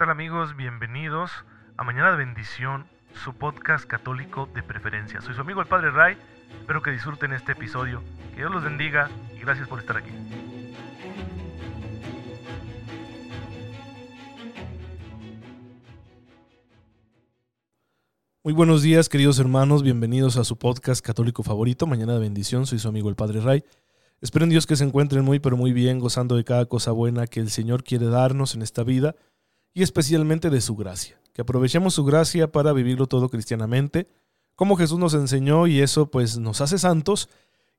tal amigos? Bienvenidos a Mañana de Bendición, su podcast católico de preferencia. Soy su amigo el Padre Ray, espero que disfruten este episodio, que Dios los bendiga y gracias por estar aquí. Muy buenos días queridos hermanos, bienvenidos a su podcast católico favorito, Mañana de Bendición, soy su amigo el Padre Ray. Espero en Dios que se encuentren muy pero muy bien, gozando de cada cosa buena que el Señor quiere darnos en esta vida y especialmente de su gracia. Que aprovechemos su gracia para vivirlo todo cristianamente, como Jesús nos enseñó y eso pues nos hace santos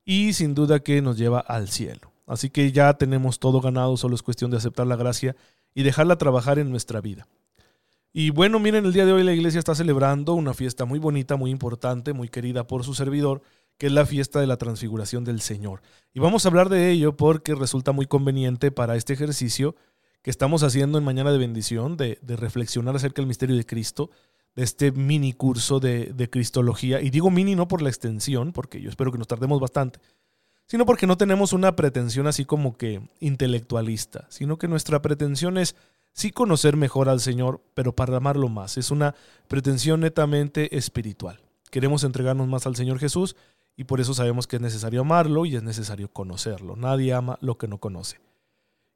y sin duda que nos lleva al cielo. Así que ya tenemos todo ganado, solo es cuestión de aceptar la gracia y dejarla trabajar en nuestra vida. Y bueno, miren, el día de hoy la iglesia está celebrando una fiesta muy bonita, muy importante, muy querida por su servidor, que es la fiesta de la transfiguración del Señor. Y vamos a hablar de ello porque resulta muy conveniente para este ejercicio que estamos haciendo en Mañana de Bendición, de, reflexionar acerca del misterio de Cristo, de este mini curso de, de, Cristología. Y digo mini no por la extensión, porque yo espero que nos tardemos bastante, sino porque no tenemos una pretensión así como que intelectualista, sino que nuestra pretensión es sí conocer mejor al Señor, pero para amarlo más. Es una pretensión netamente espiritual. Queremos entregarnos más al Señor Jesús y por eso sabemos que es necesario amarlo y es necesario conocerlo. Nadie ama lo que no conoce.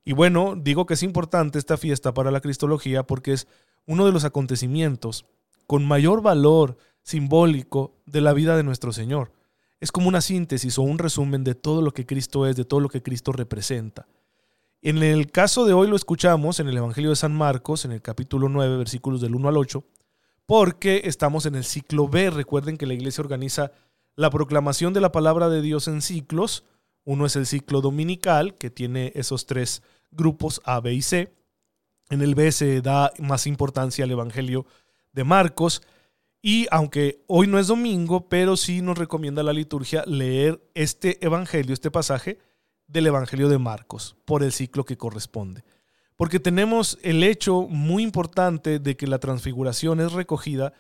Y bueno, digo que es importante esta fiesta para la Cristología porque es uno de los acontecimientos con mayor valor simbólico de la vida de nuestro Señor. Es como una síntesis o un resumen de todo lo que Cristo es, de todo lo que Cristo representa. En el caso de hoy lo escuchamos en el Evangelio de San Marcos, en el capítulo 9, versículos del 1 al 8, porque estamos en el ciclo B. Recuerden que la iglesia organiza la proclamación de la palabra de Dios en ciclos. Uno es el ciclo dominical, que tiene esos tres grupos A, B y C. En el B se da más importancia al Evangelio de Marcos. Y aunque hoy no es domingo, pero sí nos recomienda la liturgia leer este Evangelio, este pasaje del Evangelio de Marcos, por el ciclo que corresponde. Porque tenemos el hecho muy importante de que la transfiguración es recogida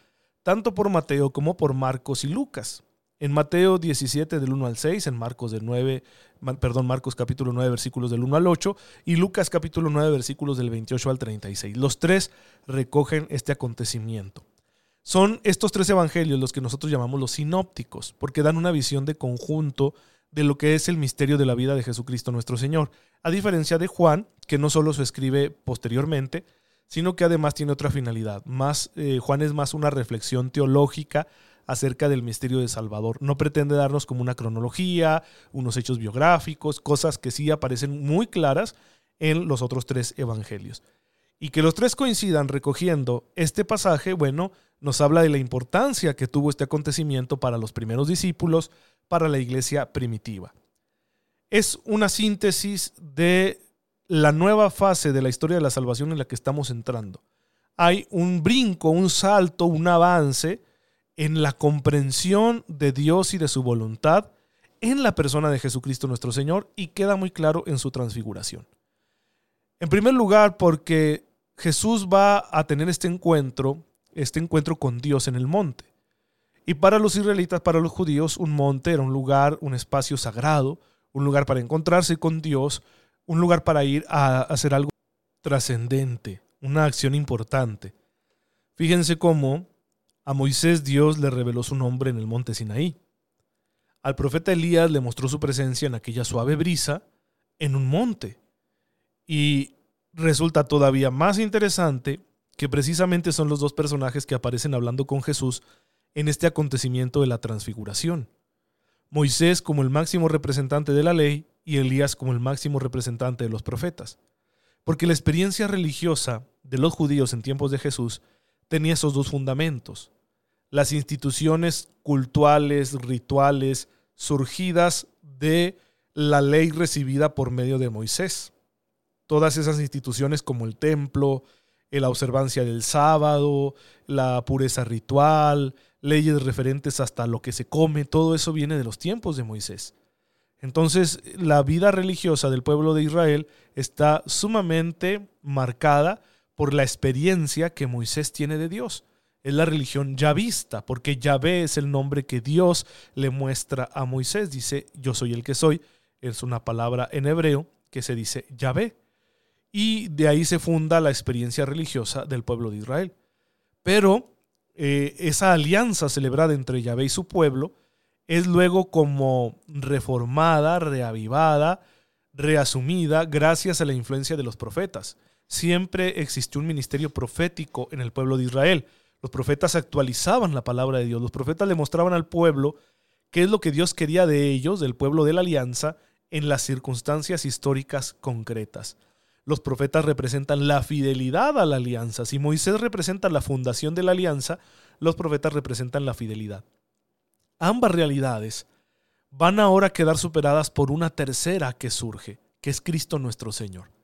tanto por Mateo como por Marcos y Lucas. En Mateo 17 del 1 al 6, en Marcos del 9, perdón, Marcos capítulo 9 versículos del 1 al 8 y Lucas capítulo 9 versículos del 28 al 36. Los tres recogen este acontecimiento. Son estos tres evangelios los que nosotros llamamos los sinópticos, porque dan una visión de conjunto de lo que es el misterio de la vida de Jesucristo nuestro Señor, a diferencia de Juan, que no solo se escribe posteriormente, sino que además tiene otra finalidad. Más, eh, Juan es más una reflexión teológica acerca del misterio de Salvador. No pretende darnos como una cronología, unos hechos biográficos, cosas que sí aparecen muy claras en los otros tres evangelios. Y que los tres coincidan recogiendo este pasaje, bueno, nos habla de la importancia que tuvo este acontecimiento para los primeros discípulos, para la iglesia primitiva. Es una síntesis de la nueva fase de la historia de la salvación en la que estamos entrando. Hay un brinco, un salto, un avance en la comprensión de Dios y de su voluntad en la persona de Jesucristo nuestro Señor y queda muy claro en su transfiguración. En primer lugar, porque Jesús va a tener este encuentro, este encuentro con Dios en el monte. Y para los israelitas, para los judíos, un monte era un lugar, un espacio sagrado, un lugar para encontrarse con Dios, un lugar para ir a hacer algo trascendente, una acción importante. Fíjense cómo a Moisés Dios le reveló su nombre en el monte Sinaí. Al profeta Elías le mostró su presencia en aquella suave brisa en un monte. Y resulta todavía más interesante que precisamente son los dos personajes que aparecen hablando con Jesús en este acontecimiento de la transfiguración. Moisés como el máximo representante de la ley y Elías como el máximo representante de los profetas. Porque la experiencia religiosa de los judíos en tiempos de Jesús tenía esos dos fundamentos. Las instituciones cultuales, rituales, surgidas de la ley recibida por medio de Moisés. Todas esas instituciones como el templo, la observancia del sábado, la pureza ritual, leyes referentes hasta lo que se come, todo eso viene de los tiempos de Moisés. Entonces, la vida religiosa del pueblo de Israel está sumamente marcada por la experiencia que Moisés tiene de Dios. Es la religión ya vista, porque Yahvé es el nombre que Dios le muestra a Moisés. Dice, yo soy el que soy. Es una palabra en hebreo que se dice Yahvé. y de ahí se funda la experiencia religiosa del pueblo de Israel. Pero eh, esa alianza celebrada entre Yahvé y su pueblo es luego como reformada, reavivada, reasumida gracias a la influencia de los profetas. Siempre existió un ministerio profético en el pueblo de Israel. Los profetas actualizaban la palabra de Dios. Los profetas le mostraban al pueblo qué es lo que Dios quería de ellos, del pueblo de la alianza, en las circunstancias históricas concretas. Los profetas representan la fidelidad a la alianza. Si Moisés representa la fundación de la alianza, los profetas representan la fidelidad. Ambas realidades van ahora a quedar superadas por una tercera que surge, que es Cristo nuestro Señor.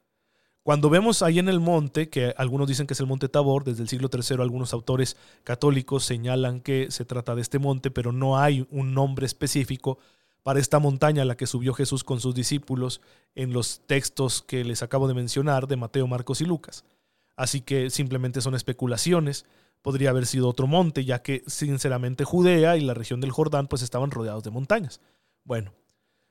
Cuando vemos ahí en el monte, que algunos dicen que es el monte Tabor, desde el siglo III algunos autores católicos señalan que se trata de este monte, pero no hay un nombre específico para esta montaña a la que subió Jesús con sus discípulos en los textos que les acabo de mencionar de Mateo, Marcos y Lucas. Así que simplemente son especulaciones. Podría haber sido otro monte, ya que sinceramente Judea y la región del Jordán pues estaban rodeados de montañas. Bueno,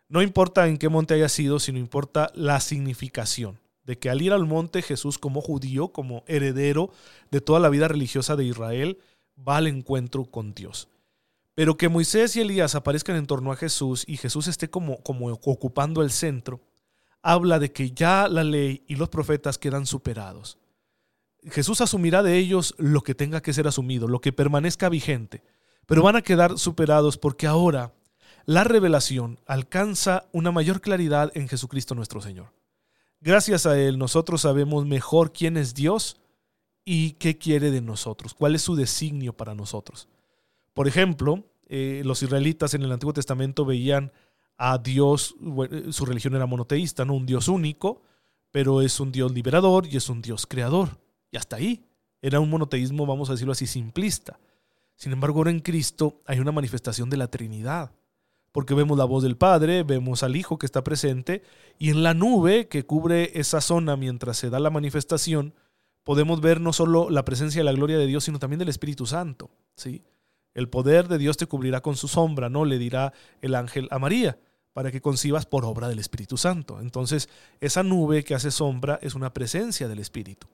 no importa en qué monte haya sido, sino importa la significación de que al ir al monte Jesús como judío, como heredero de toda la vida religiosa de Israel, va al encuentro con Dios. Pero que Moisés y Elías aparezcan en torno a Jesús y Jesús esté como, como ocupando el centro, habla de que ya la ley y los profetas quedan superados. Jesús asumirá de ellos lo que tenga que ser asumido, lo que permanezca vigente, pero van a quedar superados porque ahora la revelación alcanza una mayor claridad en Jesucristo nuestro Señor. Gracias a Él nosotros sabemos mejor quién es Dios y qué quiere de nosotros, cuál es su designio para nosotros. Por ejemplo, eh, los israelitas en el Antiguo Testamento veían a Dios, su religión era monoteísta, no un Dios único, pero es un Dios liberador y es un Dios creador. Y hasta ahí. Era un monoteísmo, vamos a decirlo así, simplista. Sin embargo, ahora en Cristo hay una manifestación de la Trinidad porque vemos la voz del Padre, vemos al Hijo que está presente, y en la nube que cubre esa zona mientras se da la manifestación, podemos ver no solo la presencia y la gloria de Dios, sino también del Espíritu Santo. ¿sí? El poder de Dios te cubrirá con su sombra, ¿no? Le dirá el ángel a María, para que concibas por obra del Espíritu Santo. Entonces, esa nube que hace sombra es una presencia del Espíritu.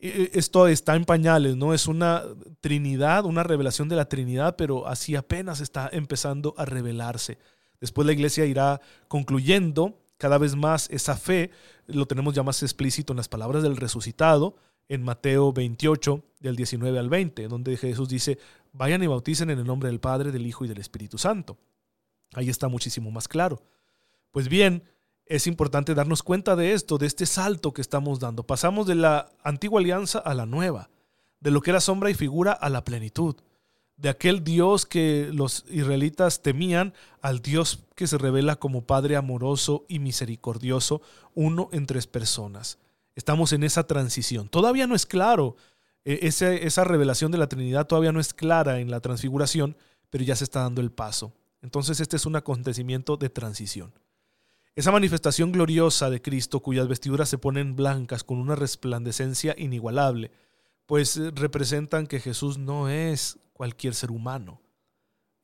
Eh, esto está en pañales, ¿no? Es una Trinidad, una revelación de la Trinidad, pero así apenas está empezando a revelarse. Después la iglesia irá concluyendo cada vez más esa fe, lo tenemos ya más explícito en las palabras del resucitado, en Mateo 28, del 19 al 20, donde Jesús dice, vayan y bauticen en el nombre del Padre, del Hijo y del Espíritu Santo. Ahí está muchísimo más claro. Pues bien, es importante darnos cuenta de esto, de este salto que estamos dando. Pasamos de la antigua alianza a la nueva, de lo que era sombra y figura a la plenitud, de aquel Dios que los israelitas temían al Dios que se revela como Padre amoroso y misericordioso, uno en tres personas. Estamos en esa transición. Todavía no es claro, e, esa, esa revelación de la Trinidad todavía no es clara en la transfiguración, pero ya se está dando el paso. Entonces este es un acontecimiento de transición. Esa manifestación gloriosa de Cristo cuyas vestiduras se ponen blancas con una resplandecencia inigualable, pues eh, representan que Jesús no es cualquier ser humano.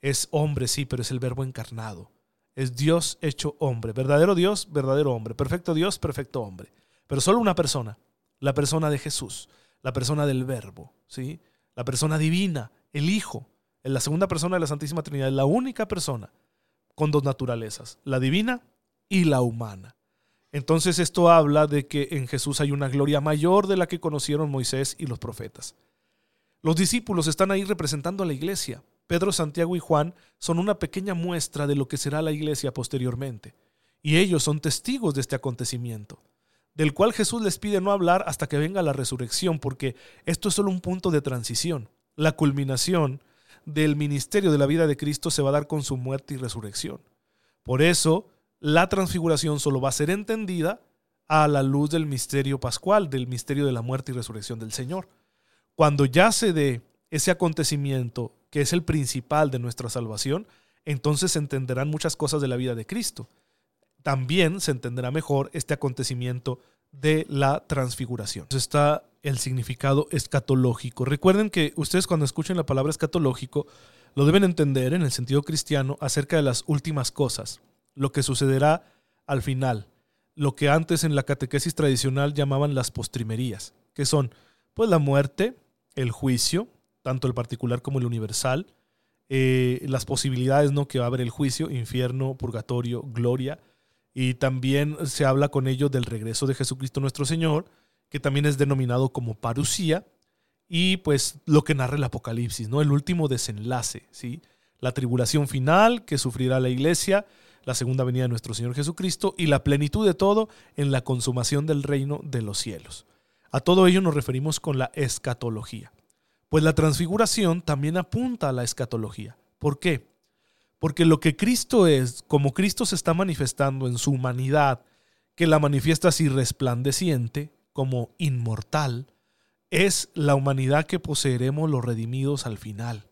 Es hombre, sí, pero es el verbo encarnado. Es Dios hecho hombre. Verdadero Dios, verdadero hombre. Perfecto Dios, perfecto hombre. Pero solo una persona. La persona de Jesús. La persona del verbo. ¿sí? La persona divina. El Hijo. En la segunda persona de la Santísima Trinidad. La única persona con dos naturalezas. La divina y la humana. Entonces esto habla de que en Jesús hay una gloria mayor de la que conocieron Moisés y los profetas. Los discípulos están ahí representando a la iglesia. Pedro, Santiago y Juan son una pequeña muestra de lo que será la iglesia posteriormente. Y ellos son testigos de este acontecimiento, del cual Jesús les pide no hablar hasta que venga la resurrección, porque esto es solo un punto de transición. La culminación del ministerio de la vida de Cristo se va a dar con su muerte y resurrección. Por eso, la transfiguración solo va a ser entendida a la luz del misterio pascual, del misterio de la muerte y resurrección del Señor. Cuando ya se dé ese acontecimiento que es el principal de nuestra salvación, entonces se entenderán muchas cosas de la vida de Cristo. También se entenderá mejor este acontecimiento de la transfiguración. Entonces está el significado escatológico. Recuerden que ustedes cuando escuchen la palabra escatológico lo deben entender en el sentido cristiano acerca de las últimas cosas lo que sucederá al final, lo que antes en la catequesis tradicional llamaban las postrimerías, que son pues la muerte, el juicio, tanto el particular como el universal, eh, las posibilidades ¿no? que va a haber el juicio, infierno, purgatorio, gloria, y también se habla con ello del regreso de Jesucristo nuestro Señor, que también es denominado como parusía, y pues lo que narra el Apocalipsis, ¿no? El último desenlace, ¿sí? La tribulación final que sufrirá la iglesia, la segunda venida de nuestro Señor Jesucristo y la plenitud de todo en la consumación del reino de los cielos. A todo ello nos referimos con la escatología. Pues la transfiguración también apunta a la escatología. ¿Por qué? Porque lo que Cristo es, como Cristo se está manifestando en su humanidad, que la manifiesta así resplandeciente, como inmortal, es la humanidad que poseeremos los redimidos al final.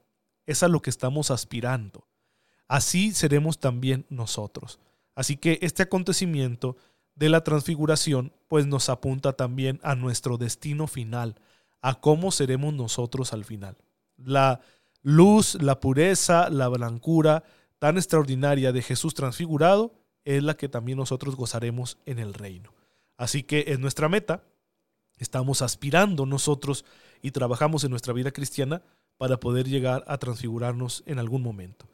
Es a lo que estamos aspirando. Así seremos también nosotros. Así que este acontecimiento de la transfiguración pues nos apunta también a nuestro destino final, a cómo seremos nosotros al final. La luz, la pureza, la blancura tan extraordinaria de Jesús transfigurado es la que también nosotros gozaremos en el reino. Así que es nuestra meta, estamos aspirando nosotros y trabajamos en nuestra vida cristiana para poder llegar a transfigurarnos en algún momento.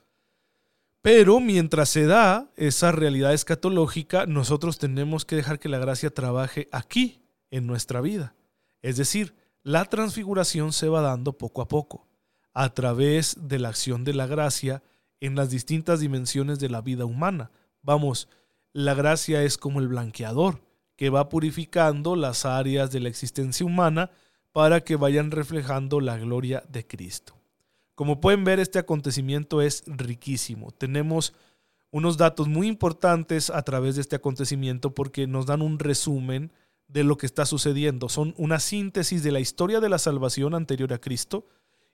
Pero mientras se da esa realidad escatológica, nosotros tenemos que dejar que la gracia trabaje aquí, en nuestra vida. Es decir, la transfiguración se va dando poco a poco, a través de la acción de la gracia en las distintas dimensiones de la vida humana. Vamos, la gracia es como el blanqueador, que va purificando las áreas de la existencia humana para que vayan reflejando la gloria de Cristo. Como pueden ver, este acontecimiento es riquísimo. Tenemos unos datos muy importantes a través de este acontecimiento porque nos dan un resumen de lo que está sucediendo. Son una síntesis de la historia de la salvación anterior a Cristo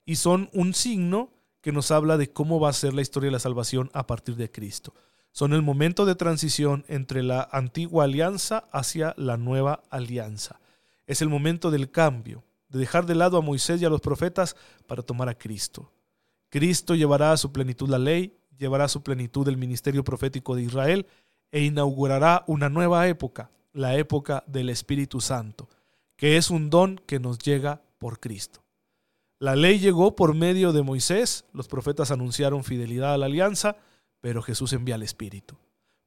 y son un signo que nos habla de cómo va a ser la historia de la salvación a partir de Cristo. Son el momento de transición entre la antigua alianza hacia la nueva alianza. Es el momento del cambio, de dejar de lado a Moisés y a los profetas para tomar a Cristo. Cristo llevará a su plenitud la ley, llevará a su plenitud el ministerio profético de Israel e inaugurará una nueva época, la época del Espíritu Santo, que es un don que nos llega por Cristo. La ley llegó por medio de Moisés, los profetas anunciaron fidelidad a la alianza, pero Jesús envía al Espíritu,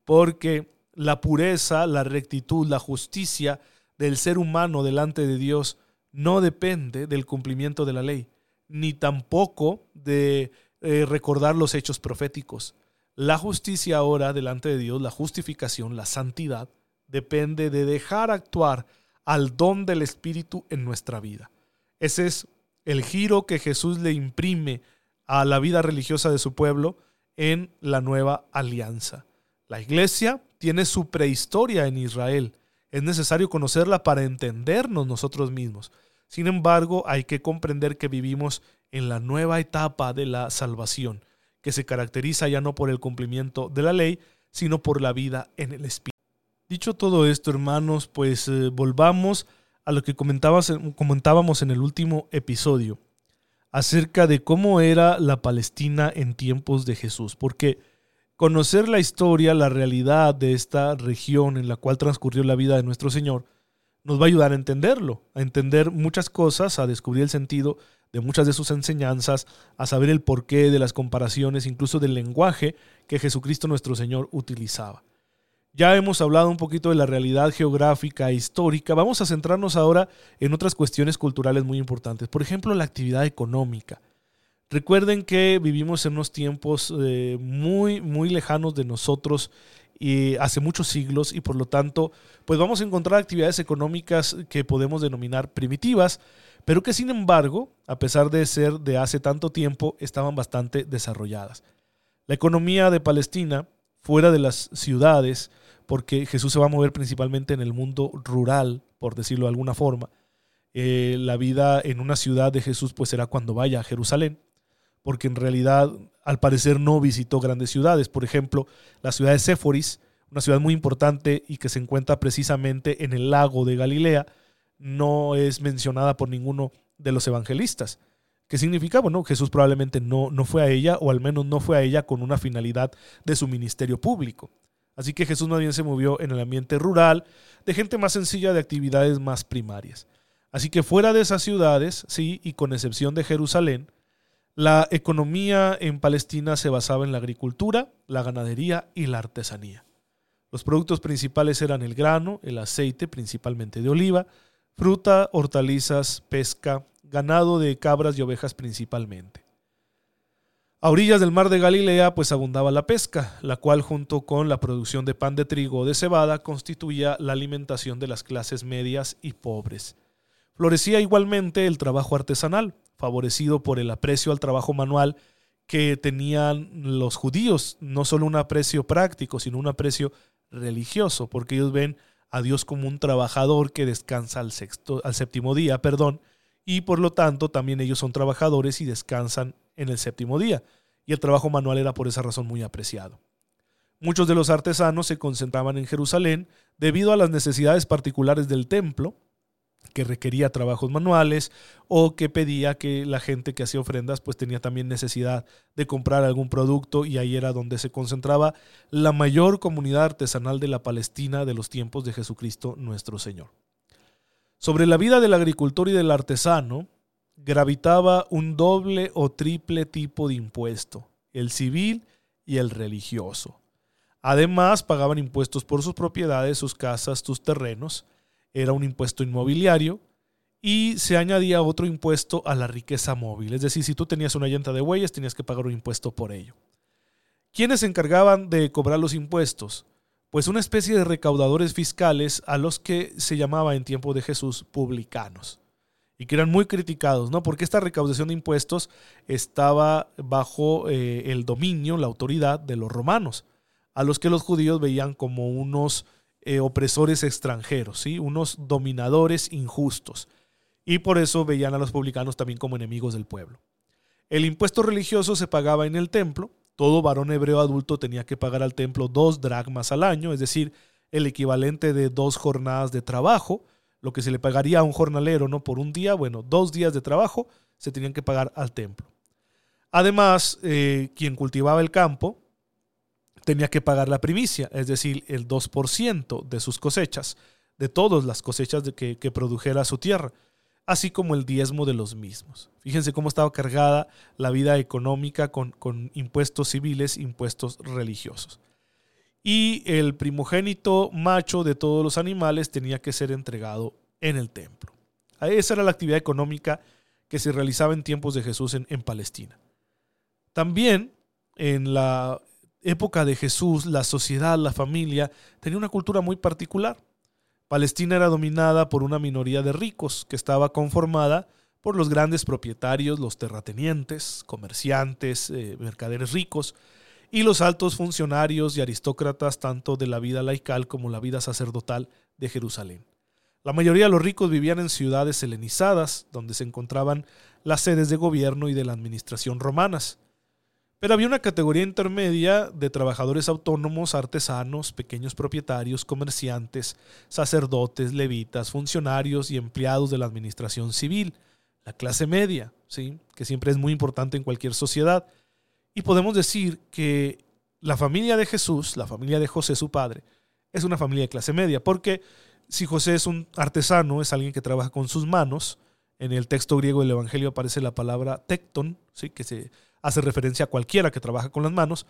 porque la pureza, la rectitud, la justicia del ser humano delante de Dios no depende del cumplimiento de la ley, ni tampoco de eh, recordar los hechos proféticos. La justicia ahora delante de Dios, la justificación, la santidad, depende de dejar actuar al don del Espíritu en nuestra vida. Ese es el giro que Jesús le imprime a la vida religiosa de su pueblo en la nueva alianza. La iglesia tiene su prehistoria en Israel. Es necesario conocerla para entendernos nosotros mismos. Sin embargo, hay que comprender que vivimos en la nueva etapa de la salvación, que se caracteriza ya no por el cumplimiento de la ley, sino por la vida en el Espíritu. Dicho todo esto, hermanos, pues eh, volvamos a lo que comentábamos en el último episodio acerca de cómo era la Palestina en tiempos de Jesús, porque conocer la historia, la realidad de esta región en la cual transcurrió la vida de nuestro Señor, nos va a ayudar a entenderlo, a entender muchas cosas, a descubrir el sentido de muchas de sus enseñanzas, a saber el porqué de las comparaciones, incluso del lenguaje que Jesucristo nuestro Señor utilizaba. Ya hemos hablado un poquito de la realidad geográfica e histórica. Vamos a centrarnos ahora en otras cuestiones culturales muy importantes. Por ejemplo, la actividad económica. Recuerden que vivimos en unos tiempos eh, muy, muy lejanos de nosotros y hace muchos siglos y por lo tanto pues vamos a encontrar actividades económicas que podemos denominar primitivas, pero que sin embargo, a pesar de ser de hace tanto tiempo, estaban bastante desarrolladas. La economía de Palestina, fuera de las ciudades, porque Jesús se va a mover principalmente en el mundo rural, por decirlo de alguna forma, eh, la vida en una ciudad de Jesús pues será cuando vaya a Jerusalén, porque en realidad al parecer no visitó grandes ciudades. Por ejemplo, la ciudad de Séforis, una ciudad muy importante y que se encuentra precisamente en el lago de Galilea, no es mencionada por ninguno de los evangelistas. ¿Qué significa? Bueno, Jesús probablemente no, no fue a ella, o al menos no fue a ella con una finalidad de su ministerio público. Así que Jesús más bien se movió en el ambiente rural, de gente más sencilla, de actividades más primarias. Así que fuera de esas ciudades, sí, y con excepción de Jerusalén, la economía en Palestina se basaba en la agricultura, la ganadería y la artesanía. Los productos principales eran el grano, el aceite, principalmente de oliva, fruta, hortalizas, pesca, ganado de cabras y ovejas principalmente. A orillas del mar de Galilea pues abundaba la pesca, la cual junto con la producción de pan de trigo o de cebada constituía la alimentación de las clases medias y pobres. Florecía igualmente el trabajo artesanal, favorecido por el aprecio al trabajo manual que tenían los judíos, no solo un aprecio práctico, sino un aprecio religioso, porque ellos ven a Dios como un trabajador que descansa al, sexto, al séptimo día, perdón, y por lo tanto también ellos son trabajadores y descansan en el séptimo día, y el trabajo manual era por esa razón muy apreciado. Muchos de los artesanos se concentraban en Jerusalén debido a las necesidades particulares del templo, que requería trabajos manuales o que pedía que la gente que hacía ofrendas pues tenía también necesidad de comprar algún producto y ahí era donde se concentraba la mayor comunidad artesanal de la Palestina de los tiempos de Jesucristo nuestro Señor. Sobre la vida del agricultor y del artesano gravitaba un doble o triple tipo de impuesto, el civil y el religioso. Además, pagaban impuestos por sus propiedades, sus casas, sus terrenos. Era un impuesto inmobiliario y se añadía otro impuesto a la riqueza móvil. Es decir, si tú tenías una llanta de bueyes, tenías que pagar un impuesto por ello. ¿Quiénes se encargaban de cobrar los impuestos? pues una especie de recaudadores fiscales a los que se llamaba en tiempo de Jesús publicanos y que eran muy criticados, ¿no? Porque esta recaudación de impuestos estaba bajo eh, el dominio, la autoridad de los romanos, a los que los judíos veían como unos eh, opresores extranjeros, ¿sí? Unos dominadores injustos. Y por eso veían a los publicanos también como enemigos del pueblo. El impuesto religioso se pagaba en el templo, todo varón hebreo adulto tenía que pagar al templo dos dracmas al año, es decir, el equivalente de dos jornadas de trabajo, lo que se le pagaría a un jornalero no por un día, bueno, dos días de trabajo se tenían que pagar al templo. Además, eh, quien cultivaba el campo tenía que pagar la primicia, es decir, el 2% de sus cosechas, de todas las cosechas de que, que produjera su tierra así como el diezmo de los mismos. Fíjense cómo estaba cargada la vida económica con, impuestos civiles, impuestos religiosos. Y el primogénito macho de todos los animales tenía que ser entregado en el templo. Esa era la actividad económica que se realizaba en tiempos de Jesús en, en Palestina. También en la época de Jesús, la sociedad, la familia, tenía una cultura muy particular. Palestina era dominada por una minoría de ricos que estaba conformada por los grandes propietarios, los terratenientes, comerciantes, eh, mercaderes ricos y los altos funcionarios y aristócratas tanto de la vida laical como la vida sacerdotal de Jerusalén. La mayoría de los ricos vivían en ciudades helenizadas, donde se encontraban las sedes de gobierno y de la administración romanas. Pero había una categoría intermedia de trabajadores autónomos, artesanos, pequeños propietarios, comerciantes, sacerdotes, levitas, funcionarios y empleados de la administración civil, la clase media, ¿sí? que siempre es muy importante en cualquier sociedad. Y podemos decir que la familia de Jesús, la familia de José, su padre, es una familia de clase media, porque si José es un artesano, es alguien que trabaja con sus manos, en el texto griego del Evangelio aparece la palabra tecton, ¿sí? que se hace referencia a cualquiera que trabaja con las manos,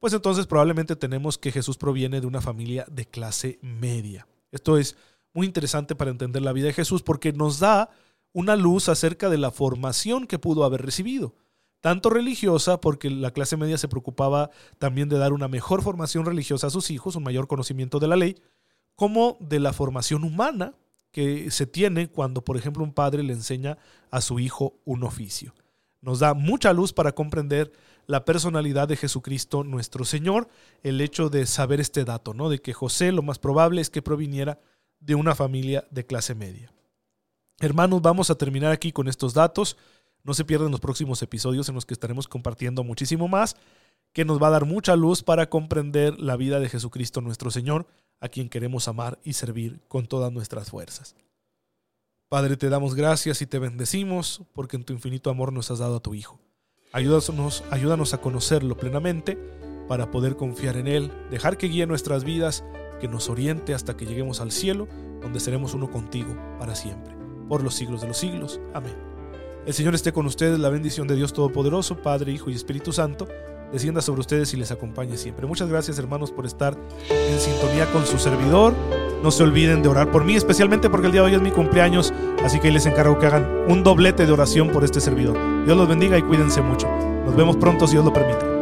pues entonces probablemente tenemos que Jesús proviene de una familia de clase media. Esto es muy interesante para entender la vida de Jesús porque nos da una luz acerca de la formación que pudo haber recibido, tanto religiosa, porque la clase media se preocupaba también de dar una mejor formación religiosa a sus hijos, un mayor conocimiento de la ley, como de la formación humana que se tiene cuando, por ejemplo, un padre le enseña a su hijo un oficio nos da mucha luz para comprender la personalidad de Jesucristo nuestro Señor, el hecho de saber este dato, ¿no? De que José lo más probable es que proviniera de una familia de clase media. Hermanos, vamos a terminar aquí con estos datos. No se pierdan los próximos episodios en los que estaremos compartiendo muchísimo más, que nos va a dar mucha luz para comprender la vida de Jesucristo nuestro Señor, a quien queremos amar y servir con todas nuestras fuerzas. Padre, te damos gracias y te bendecimos porque en tu infinito amor nos has dado a tu Hijo. Ayúdanos, ayúdanos a conocerlo plenamente para poder confiar en Él, dejar que guíe nuestras vidas, que nos oriente hasta que lleguemos al cielo, donde seremos uno contigo para siempre, por los siglos de los siglos. Amén. El Señor esté con ustedes, la bendición de Dios Todopoderoso, Padre, Hijo y Espíritu Santo, descienda sobre ustedes y les acompañe siempre. Muchas gracias hermanos por estar en sintonía con su servidor. No se olviden de orar por mí, especialmente porque el día de hoy es mi cumpleaños, así que les encargo que hagan un doblete de oración por este servidor. Dios los bendiga y cuídense mucho. Nos vemos pronto si Dios lo permite.